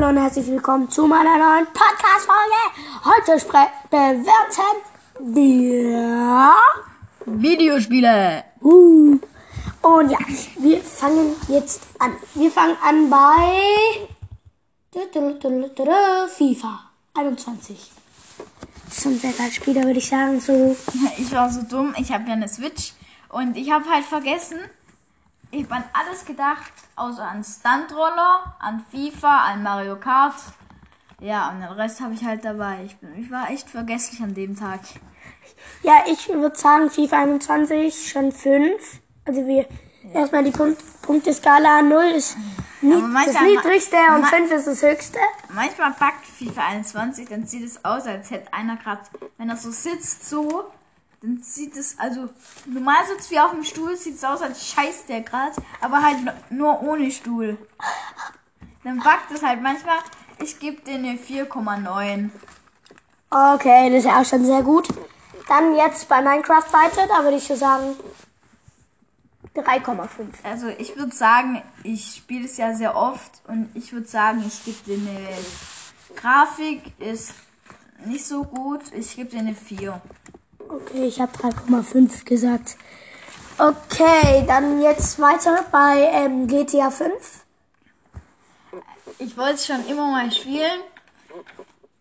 Hallo und herzlich willkommen zu meiner neuen Podcast-Folge. Heute bewerten wir. Videospiele. Uh. Und ja, wir fangen jetzt an. Wir fangen an bei. FIFA 21. Das ist schon sehr geiles Spiel, da würde ich sagen, so. Ich war so dumm. Ich habe ja eine Switch und ich habe halt vergessen. Ich habe an alles gedacht, außer an Stuntroller, an FIFA, an Mario Kart. Ja, und den Rest habe ich halt dabei. Ich, bin, ich war echt vergesslich an dem Tag. Ja, ich würde sagen, FIFA 21 schon 5. Also wir erstmal die Punkt Punkteskala 0 ist nie, Aber das niedrigste und ma- 5 ist das höchste. Manchmal packt FIFA 21, dann sieht es aus, als hätte einer gerade, wenn er so sitzt, so, dann sieht es, also normal sitzt wie auf dem Stuhl, sieht es aus, als scheißt der gerade, aber halt nur ohne Stuhl. Dann packt es halt manchmal, ich gebe dir eine 4,9. Okay, das ist ja auch schon sehr gut. Dann jetzt bei Minecraft weiter, da würde ich so sagen 3,5. Also ich würde sagen, ich spiele es ja sehr oft und ich würde sagen, ich gebe dir eine Grafik ist nicht so gut, ich gebe dir eine 4. Okay, ich habe 3,5 gesagt. Okay, dann jetzt weiter bei ähm, GTA 5. Ich wollte es schon immer mal spielen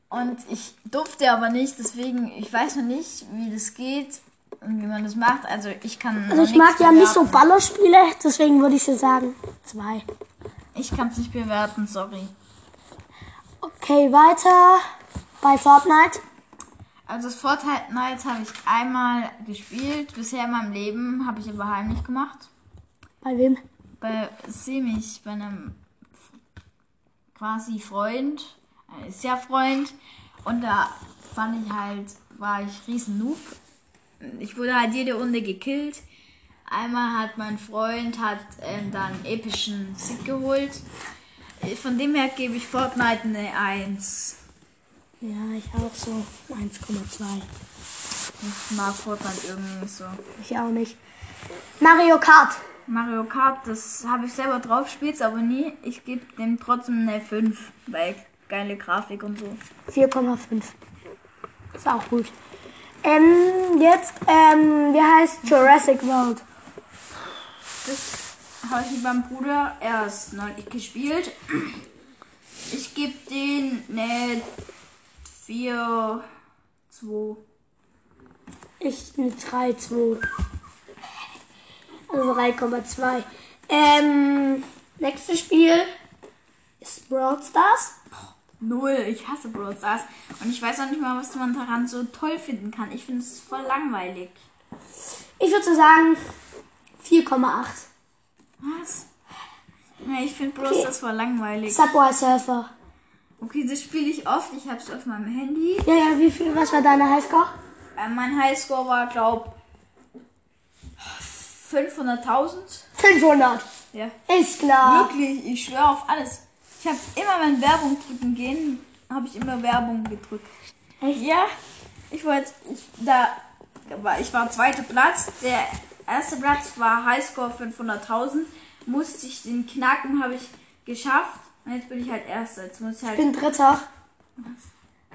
und ich durfte aber nicht, deswegen ich weiß noch nicht, wie das geht und wie man das macht. Also ich kann Also ich mag ja nicht so Ballerspiele, deswegen würde ich so sagen 2. Ich kann es nicht bewerten, sorry. Okay, weiter bei Fortnite. Also das Fortnite Nights habe ich einmal gespielt, bisher in meinem Leben habe ich aber heimlich gemacht. Bei wem? Bei Semich, bei einem quasi Freund, äh, ist ja Freund und da fand ich halt, war ich riesen Noob. Ich wurde halt jede Runde gekillt. Einmal hat mein Freund hat ähm, dann einen epischen Sieg geholt. Äh, Von dem her gebe ich Fortnite eine 1. Ja, ich auch so 1,2. Ich mag Fortnite irgendwie nicht so. Ich auch nicht. Mario Kart. Mario Kart, das habe ich selber drauf, spiel's aber nie. Ich gebe dem trotzdem eine 5, weil geile Grafik und so. 4,5. Ist auch gut. Ähm, jetzt, ähm, wie heißt Jurassic World? Das habe ich mit meinem Bruder erst neulich gespielt. Ich gebe den eine 4, 2. Ich eine 3, 2. Also 3,2. Ähm, nächstes Spiel ist Brawl Stars. Null, ich hasse Brawl Stars. Und ich weiß auch nicht mal, was man daran so toll finden kann. Ich finde es voll langweilig. Ich würde so sagen 4,8. Was? Ja, ich finde Brawl Stars voll langweilig. Subway Surfer. Okay, das spiele ich oft. Ich habe es auf meinem Handy. Ja, ja, wie viel, was war deine Highscore? Äh, mein Highscore war, glaub 500.000. 500. Ja. Ist klar. Wirklich, ich schwöre auf alles. Ich habe immer, wenn Werbung drücken gehen, habe ich immer Werbung gedrückt. Echt? Ja, ich wollte, ich, da war, ich war zweiter Platz. Der erste Platz war Highscore 500.000. Musste ich den knacken, habe ich geschafft. Und jetzt bin ich halt Erster. Jetzt muss ich Ich halt. bin Dritter.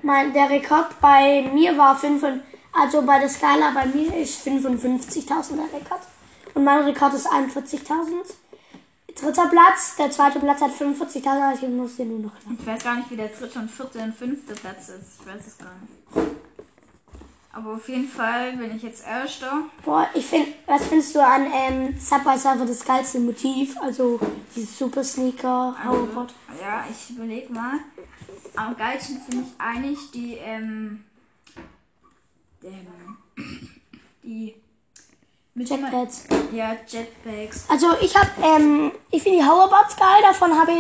Mein, der Rekord bei mir war 5, also bei der Skala bei mir ist 55.000 der Rekord. Und mein Rekord ist 41.000. Dritter Platz, der zweite Platz hat 45.000, also ich muss den nur noch knacken. Ich weiß gar nicht, wie der dritte und vierte und fünfte Platz ist. Ich weiß es gar nicht. Aber auf jeden Fall bin ich jetzt Erster. Boah, ich finde, was findest du an ähm, Subway Surfer das geilste Motiv? Also dieses Super Sneaker, Hoverboard. Ja, ich überlege mal. Am geilsten finde ich eigentlich die, ähm, die, mit Jetpads. Ja, Jetpacks. Also ich habe, ähm, ich finde die Hoverboards geil, davon habe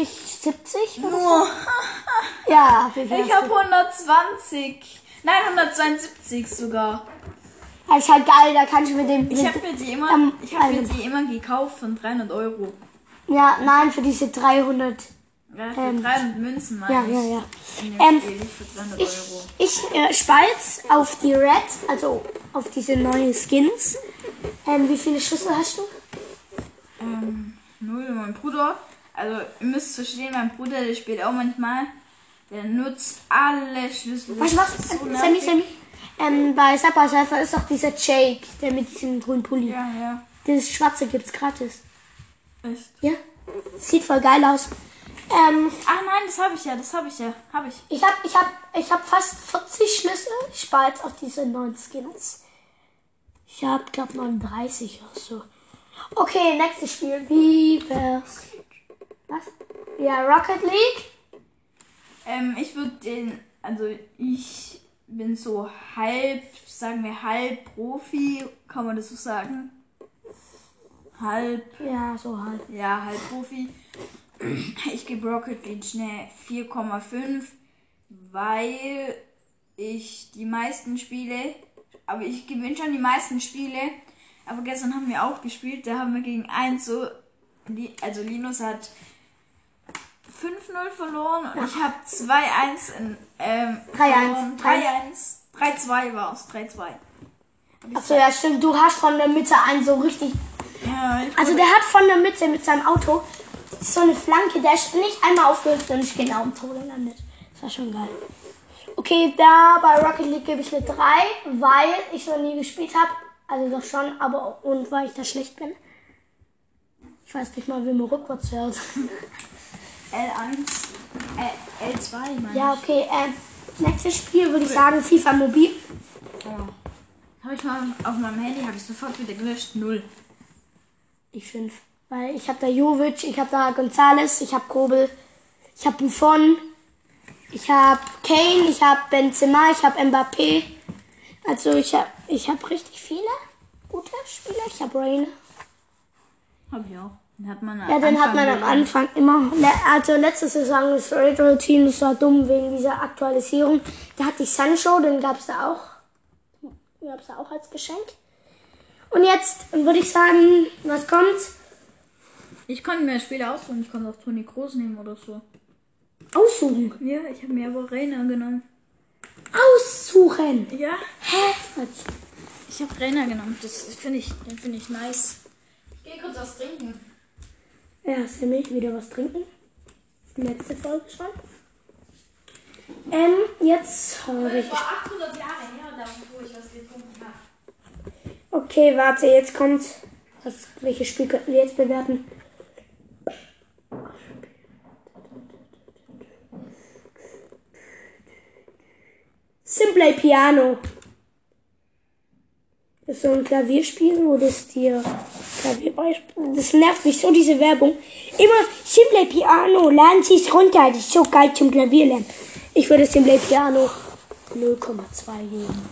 ich 70 oder so. Nur, Ja, wie viel ich hast habe 120. Nein, 172 sogar. Das ist halt geil, da kannst du mit dem... Ich habe mir die immer, Ähm, ich habe mir also- die immer gekauft von 300 Euro. ja, nein, für diese 300... Ja, für Ähm, 300 Münzen meine Ja, ich. ja, ja. Dem Ähm, Spiel, für 300 Ich, ich äh, speiz auf die Red, also auf diese neuen Skins. Ähm, wie viele Schüsse hast du? Ähm, null, mein Bruder. also ihr müsst verstehen, mein Bruder, der spielt auch manchmal. Der nutzt alle Schlüssel. Du was? Das ist so Sammy. Sammy. Ähm, bei Subway Surfer ist doch dieser Jake, der mit diesem grünen Pulli. Ja, ja. Das schwarze gibt's gratis. Echt. Ja? Sieht voll geil aus. Ähm, Ah nein, das habe ich ja, das habe ich ja. Habe ich. ich hab, ich hab, ich hab fast 40 Schlüssel. Ich spare jetzt auch diese neuen Skins. Ich hab, glaub, 39 oder so. Okay, nächstes Spiel. Wie wär's? Was? Ja, Rocket League. Ähm, ich würde den, also ich bin so halb, sagen wir halb Profi, kann man das so sagen? Halb, Ja, so halt. ja, halb Profi. Ich gebe Rocket League schnell 4,5, weil ich die meisten Spiele, aber ich gewinne schon die meisten Spiele. Aber gestern haben wir auch gespielt, da haben wir gegen 1 so, also Linus hat 5-0 verloren und ich habe 2-1 in, ähm, 3-1. verloren. 3-1, 3-2 war es, 3-2. Achso, ja, stimmt. Du hast von der Mitte einen so richtig. Ja, Also, der hat von der Mitte mit seinem Auto so eine Flanke, der ist nicht einmal aufgehüpft und ist genau im Tode landet. Das war schon geil. Okay, da bei Rocket League gebe ich eine 3, weil ich noch nie gespielt habe. Also doch schon, aber und weil ich da schlecht bin. Ich weiß nicht mal, wie man rückwärts hört. L1, äh, L2 meine Ja, okay. Ähm, nächstes Spiel würde ich sagen FIFA Mobil. Oh. Habe ich mal auf meinem Handy, habe ich sofort wieder gelöscht. Null. Ich 5. Weil ich habe da Jovic, ich habe da Gonzales, ich habe Kobel, ich habe Buffon, ich habe Kane, ich habe Benzema, ich habe Mbappé. Also ich habe ich hab richtig viele gute Spieler. Ich habe Rain. Habe ich auch. Den hat man Ja, den hat man am Anfang immer. Le- Also letzte Saison das Red Team, das war dumm wegen dieser Aktualisierung. Da hatte ich Sancho, den gab es da auch. Den gab es da auch als Geschenk. Und jetzt würde ich sagen, was kommt? Ich konnte mir Spieler aussuchen. Ich konnte auch Toni Groß nehmen oder so. Aussuchen. Ja, ich habe mir aber Rainer genommen. Aussuchen. Ja. Hä? Was? Ich habe Rainer genommen. Das finde ich, den finde ich nice. Ich gehe kurz was trinken. Ja, Sammy, wieder was trinken. Letzte Folge schon. Ähm, jetzt habe ich. 800 Jahre her, da wo ich was getrunken habe. Okay, warte, jetzt kommt. Was, welches Spiel könnten wir jetzt bewerten? Simplay Piano. Das ist so ein Klavierspiel, wo das dir. Das nervt mich so, diese Werbung. Immer Simplay Piano, laden Sie es runter. Das ist so geil zum Klavierlernen. Ich würde Simplay Piano 0,2 geben.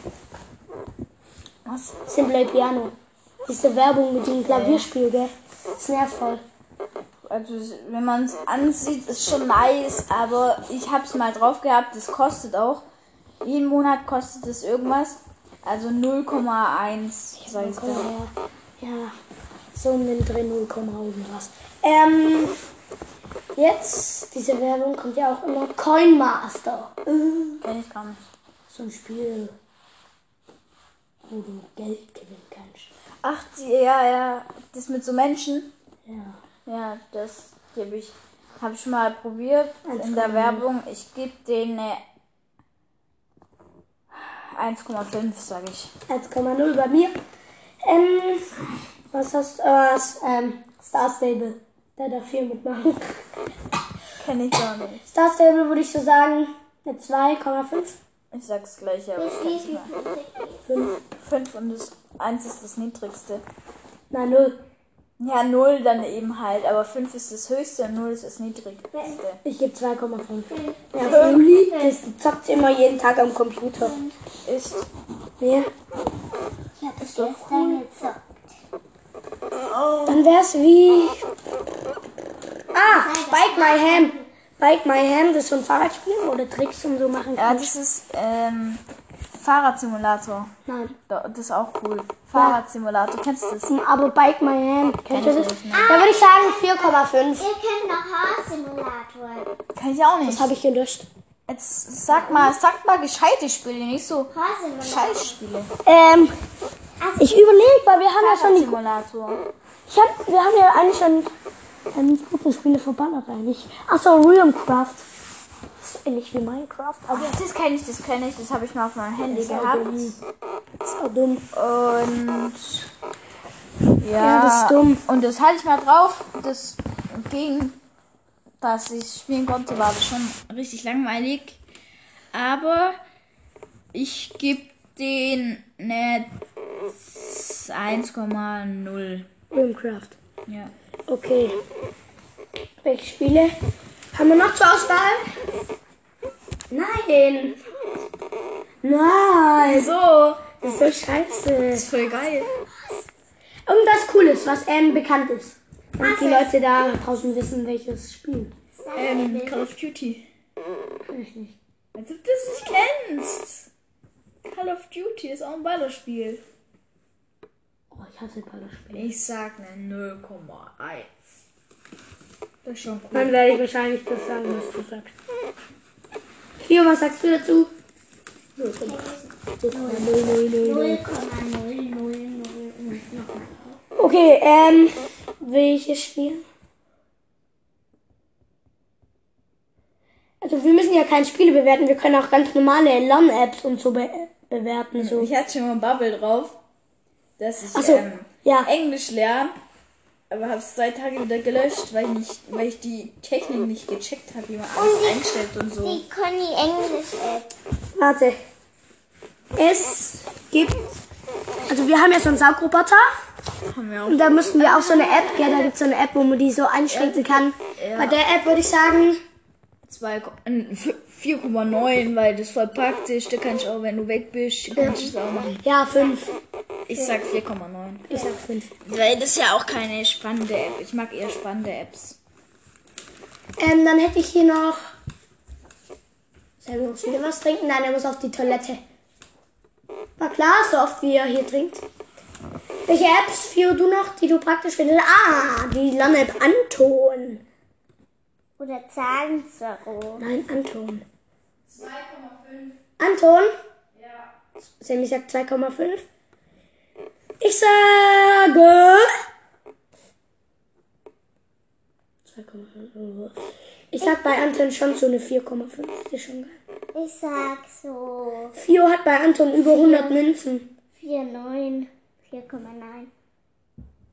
Was? Simplay Piano. Diese Werbung mit dem Klavierspiel, gell? Das nervt voll. Also, wenn man es ansieht, ist schon nice, aber ich habe es mal drauf gehabt, das kostet auch. Jeden Monat kostet es irgendwas. Also 0,1, sag ich Ja, da. ja, so um den Dreh 0, irgendwas. Ähm, jetzt, diese Werbung kommt ja auch immer. Coin Master. Äh, Kenn ich gar nicht. So ein Spiel, wo du Geld gewinnen kannst. Ach, die, ja, ja, das mit so Menschen. Ja. Ja, das gebe ich. Habe ich mal probiert in der 1,0. Werbung. Ich gebe denen eine 1,5, sage ich. 1,0 bei mir. Ähm, was hast du? Äh, was, ähm, Star Stable. Der darf viel mitmachen. Kenne ich gar nicht. Star Stable würde ich so sagen, eine 2,5. Ich sag's gleich, aber ich kenn's mal. 5. 5 und das 1 ist das niedrigste. Nein, 0. Ja, 0 dann eben halt, aber 5 ist das höchste und 0 ist das niedrigste. Ich gebe 2,5. Ja, Juli, das zockt immer jeden Tag am Computer. Ist Ja. Ich habe es gestern gezockt. Dann wär's wie. Ah, Bike My Ham. Bike My Ham, das ist so ein Fahrradspiel, wo du Tricks und so machen Ja, kannst. das ist ähm, Fahrradsimulator. Nein. Da- Das ist auch cool. Fahrradsimulator, kennst du das? Aber Bike My Ham, kennt ihr ich das? Da würde ich sagen 4,5. Ihr kennt noch Haarsimulator. Kann ich auch nicht. Das habe ich gelöscht. Jetzt sag mal, sag mal gescheite Spiele, nicht so Haarsimulator. Scheißspiele. Ähm, ich überlege, weil wir haben ja schon die. Ich hab, wir haben ja eigentlich schon ähm, Spiele verballert eigentlich. Achso, Realmcraft. Das ist ähnlich wie Minecraft, aber Das kenne ich, das kenne ich, das habe ich mal auf meinem Handy gehabt. dumm. ist auch dumm. Und ja, Ja, das ist dumm. Und das hatte ich mal drauf. Das ging, dass ich spielen konnte, war das schon richtig langweilig. Aber ich gebe den eine 1,0. Realmcraft. Ja. Okay. Welche Spiele haben wir noch zur Auswahl? Nein. Nein. So, Das ist so scheiße. ist voll geil. Irgendwas Cooles, was ähm, bekannt ist. Und die Leute da draußen wissen, welches Spiel. Ähm, Call of Duty. Kann ich nicht. Als ob du das nicht kennst. Call of Duty ist auch ein Ballerspiel. Oh, ich hasse Ballerspiele. Ich sag eine 0,1. Das ist schon cool. Dann werde ich wahrscheinlich das sagen, was du sagst. Leo, was sagst du dazu? 0,0000. Okay, ähm, welches Spiel? Also wir müssen ja keine Spiele bewerten, wir können auch ganz normale Lern-Apps und so be bewerten. So. Ich hatte schon mal Bubble drauf, dass ich so, ähm, ja. Englisch lerne, aber habe es zwei Tage wieder gelöscht, weil ich, nicht, weil ich die Technik nicht gecheckt habe, wie man alles einstellt und so. Die Conny Englisch App. Warte. Es gibt. Also wir haben ja so einen Saugroboter Haben wir auch. und da müssten wir auch so eine App, ja, da gibt es so eine App, wo man die so einschränken kann. Ja. Bei der App würde ich sagen, 4,9, weil das voll praktisch. Da kannst du auch, wenn du weg bist, kannst du es auch machen. ja, 5. Ich sag 4,9. Ich sag 5. Weil das ist ja auch keine spannende App. Ich mag eher spannende Apps. Ähm, dann hätte ich hier noch. Selber muss wieder was trinken. Nein, er muss auf die Toilette. War klar, so oft wie er hier trinkt. Welche Apps führst du noch, die du praktisch findest? Ah, die Lern-App Anton. Oder Zahlenzero. Nein, Anton. 2,5. Anton? Ja. Sammy sagt 2,5. Ich sage. 2,5. Ich sag bei Anton schon so eine 4,5. Das ist schon geil. Ich sag so Fio hat bei Anton über 100 Münzen. 4,9. 4,9.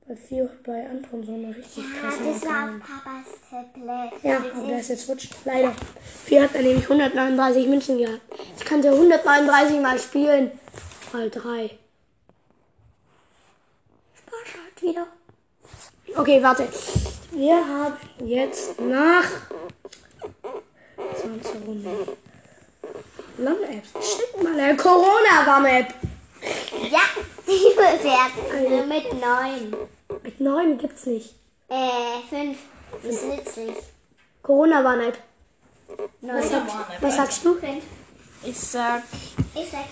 Bei hat bei Anton so eine richtig Ja, krasse das war auf Papas Tablet. Ja, Das aber der ist- jetzt rutscht. Leider. Fio hat dann nämlich 139 Münzen gehabt. Ich kann ja 139 mal spielen. Mal 3. Spaß halt wieder. Okay, warte. Wir haben jetzt nach 20 Runden. Land-Apps. Schick mal eine Corona-Warn-App. Ja, die bewerten mit 9. 9 gibt's nicht. Äh, 5. Das ist nützlich. Corona-Warn-App. 9. Was sagst du? Ich sag, Ich sag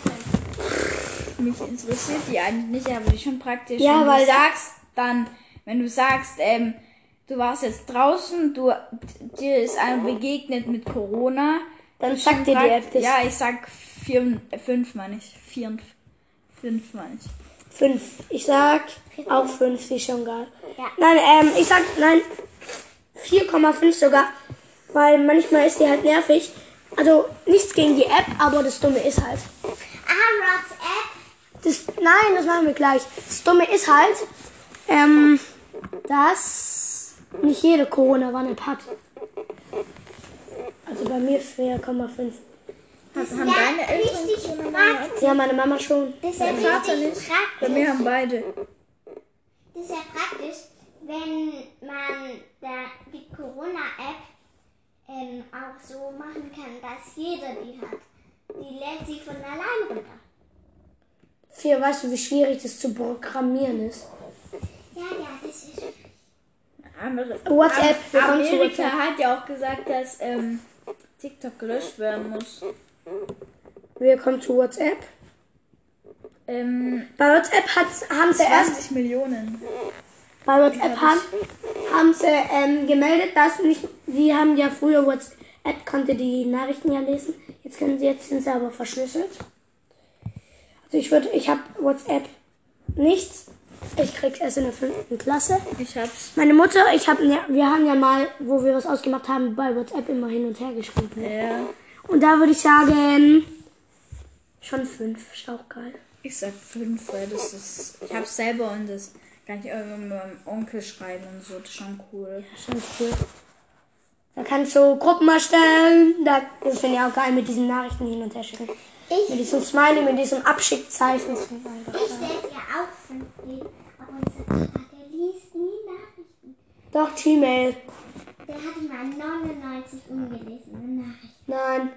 5. mich interessiert die eigentlich nicht, aber die schon praktisch. Ja, wenn weil- du sagst, dann, wenn du sagst, ähm, du warst jetzt draußen, du, dir ist einer begegnet mit Corona. Dann sagt dir die App das. Ja, ich sag vier, fünf meine ich. Vier und fünf meine ich. 5. Ich sag auch 5, ist schon geil. Ja. Nein, ähm, ich sag, nein, 4,5 sogar, weil manchmal ist die halt nervig. Also nichts gegen die App, aber das Dumme ist halt. Ah, WhatsApp. Das, nein, das machen wir gleich. Das Dumme ist halt, ähm, dass nicht jede Corona-Warn-App hat. Also bei mir 4,5. Das haben ja deine Eltern praktisch. Ja, meine Mama schon. Das ist ja Mein Vater nicht. Bei praktisch. mir haben beide. Das ist ja praktisch, wenn man da die Corona-App ähm, auch so machen kann, dass jeder die hat. Die lädt sich von allein runter. Vier, weißt du, wie schwierig das zu programmieren ist? Ja, ja, das ist. Andere, WhatsApp, wir Am- kommen zu Amerika WhatsApp. hat ja auch gesagt, dass ähm, TikTok gelöscht werden muss. Wir kommen zu WhatsApp. Ähm, Bei WhatsApp hat, haben sie erst 20 Millionen. Bei WhatsApp haben, haben sie ähm, gemeldet, dass nicht, die haben ja früher WhatsApp konnte die Nachrichten ja lesen. Jetzt können sie jetzt sind sie aber verschlüsselt. Also ich würde, ich habe WhatsApp nicht Ich krieg's erst in der fünften Klasse. Ich hab's. Meine Mutter, ich hab, wir haben ja mal, wo wir was ausgemacht haben, bei WhatsApp immer hin und her geschrieben. Ja. Und da würde ich sagen, schon fünf. Ist auch geil. Ich sag fünf, weil das ist. Ich hab's selber und das kann ich irgendwie mit meinem Onkel schreiben und so. Das ist schon cool. Schon cool. Da kannst du Gruppen erstellen. Da, das finde ich auch geil mit diesen Nachrichten hin und her schicken. Ich, Mit diesem Smiley, mit diesem Abschickzeichen. Ich werde ja auch fünf geben, aber unser der liest nie Nachrichten. Doch, Gmail. Der hatte mal 99 ungelesene Nachrichten. Nein.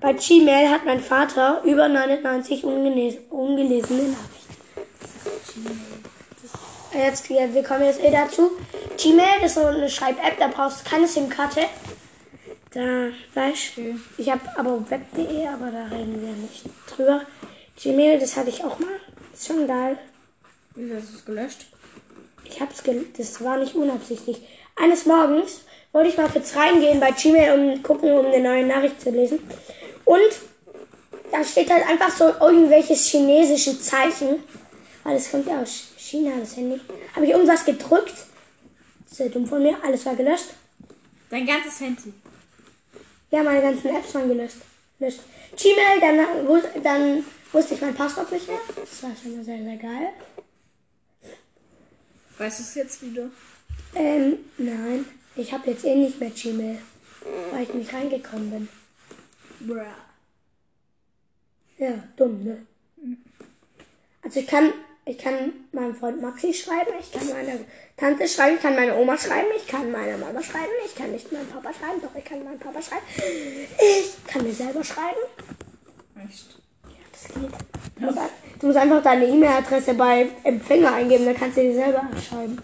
Bei Gmail hat mein Vater über 99 ungeles ungelesene Nachrichten. Jetzt, ja, wir kommen jetzt eh dazu. Gmail ist so eine Schreib-App, da brauchst du keine SIM-Karte. Da, weißt du, ich habe aber web.de, aber da reden wir nicht drüber. Gmail, das hatte ich auch mal. Ist schon geil. Wie hast du es gelöscht? Ich hab's gel das war nicht unabsichtlich. Eines Morgens wollte ich mal kurz reingehen bei Gmail, um gucken, um eine neue Nachricht zu lesen. Und da steht halt einfach so irgendwelches chinesische Zeichen. Weil das kommt ja aus China, das Handy. Habe ich irgendwas gedrückt? Sehr dumm von mir. Alles war gelöscht. Dein ganzes Handy. Ja, meine ganzen Apps waren gelöscht. Löscht. Gmail, dann, dann wusste ich mein Passwort nicht mehr. Das war schon mal sehr, sehr geil. Weißt du es jetzt wieder? Ähm, nein. Ich habe jetzt eh nicht mehr Gmail, weil ich nicht reingekommen bin. Bruh. Ja, dumm, ne? Also ich kann, ich kann meinem Freund Maxi schreiben, ich kann meiner Tante schreiben, ich kann meine Oma schreiben, ich kann meiner Mama schreiben, ich kann nicht meinem Papa schreiben, doch ich kann meinem Papa schreiben. Ich kann mir selber schreiben. Echt? Ja, das geht. Du musst, du musst einfach deine E-Mail-Adresse bei Empfänger eingeben, dann kannst du dir selber schreiben.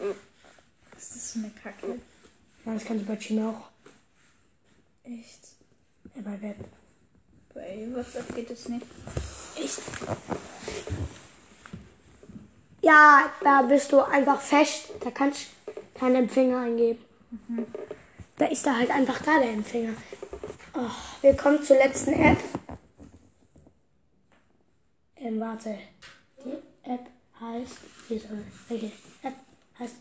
Ist das für eine Kacke? Ja, das kannst du bei Gmail auch. Echt? Ja, bei Web. Bei WhatsApp geht es nicht. Echt? Ja, da bist du einfach fest. Da kannst du keinen Empfänger eingeben. Da ist da halt einfach da der Empfänger. Oh, wir kommen zur letzten App. Ähm, warte. Die App heißt. Wie soll, welche App heißt.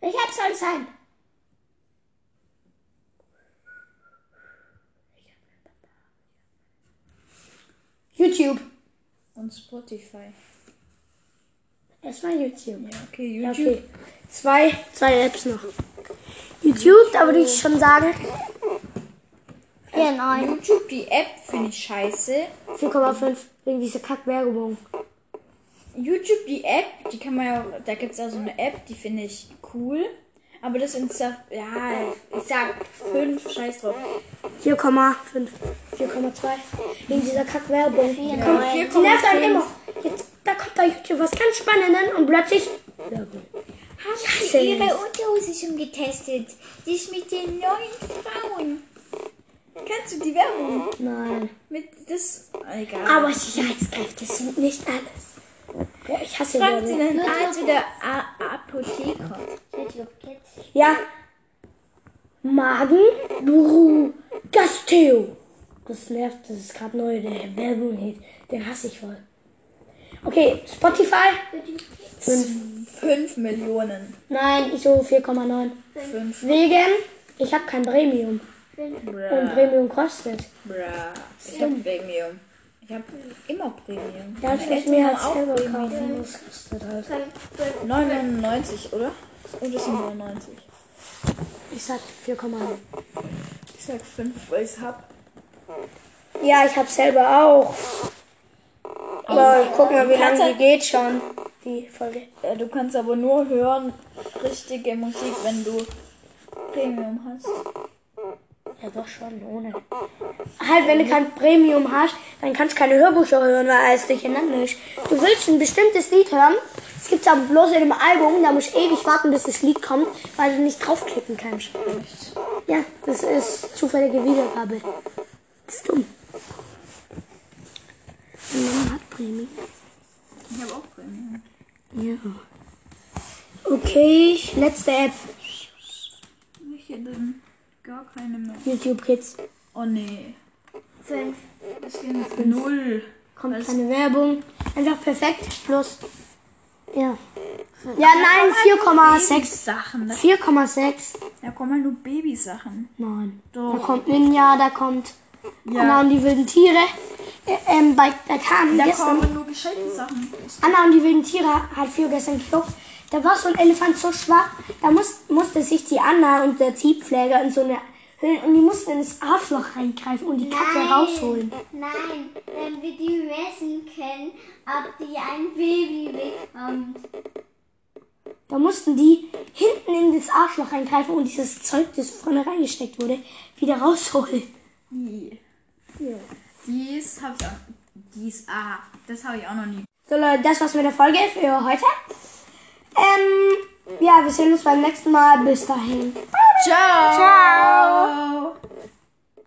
Welche App soll es sein? YouTube. Und Spotify. Erstmal YouTube. Ja, okay, Ja, YouTube. okay. Zwei, zwei Apps noch. YouTube, da würde ich schon sagen. 4,9. YouTube, die App finde ich scheiße. 4,5. Wegen dieser Kack-Werbung. YouTube, die App, die kann man ja auch, da gibt es auch so eine App, die finde ich cool. Aber das Insta, ja, ich sag 5, scheiß drauf. 4,5. 4,2. Wegen dieser Kack-Werbung. Die Komm, nervt einen immer. Jetzt, da kommt bei YouTube was ganz Spannendes und plötzlich Werbung. Hasse du ihre. Unterhose schon getestet? Die ist mit den neuen Frauen. Kennst du die Werbung? Nein. Mit das, egal. Aber Sicherheitskräfte sind nicht alles. Ja, ich hasse Fragt sie Werbung. den Arzt oder A Apotheker. Ja. Magen, Buru, Gasteo. Das nervt, das ist gerade neu, der Werbung-Hit. Den hasse ich voll. Okay, Spotify. 5. 5 Millionen. Nein, ich so 4,9. 5. Wegen, ich habe kein Premium. Und Bruh. Premium kostet. Bruh. Ich hab Premium. Ich hab immer Premium. Ja, ich Meine muss mir halt selber kaufen. Das kostet halt. 9,99, oder? Oder sind 99? Ich sag 4,9. Ich sag 5, weil ich's hab. Ja, ich hab selber auch. Aber guck mal, wie lange die geht schon, die Folge. Ja, du kannst aber nur hören richtige Musik, wenn du Premium hast. Ja, doch schon, ohne. Halt, wenn du kein Premium hast, dann kannst du keine Hörbücher hören, weil es durcheinander ist. Du willst ein bestimmtes Lied hören, es gibt aber bloß in dem Album, da musst du ewig warten, bis das Lied kommt, weil du nicht draufklicken kannst. Ja, das ist zufällige Wiedergabe. Das ist dumm. Und Mama hat Premium. Ich hab auch Premium. Ja. Okay, letzte App. Ich hätte gar keine mehr. YouTube Kids. Oh nee. 5. Das geht null. Kommt keine Werbung. Einfach perfekt. Plus. Ja. Ja, nein, 4,6. Sachen. Da, 4,6. da kommen halt nur Babysachen. Nein. Doch. Da kommt Ninja, da kommt Ja. Anna und die wilden Tiere. Ä- Ähm, bei, da kam Da gestern. kommen nur gescheite Sachen. Anna und die wilden Tiere hat Fio gestern geguckt. Da war so ein Elefant so schwach, da muss, musste sich die Anna und der Ziehpfleger in so eine Höhle und die mussten ins Arschloch reingreifen und die Katze rausholen. Nein, damit die messen können, ob die ein Baby bekommt. Da mussten die hinten in das Arschloch reingreifen und dieses Zeug, das vorne reingesteckt wurde, wieder rausholen. Die. Dies hab ich auch. Dies, aha. Das habe ich auch noch nie. So Leute, das war's mit der Folge für heute. Ähm, ja, wir sehen uns beim nächsten Mal. Bis dahin. Ciao. Ciao.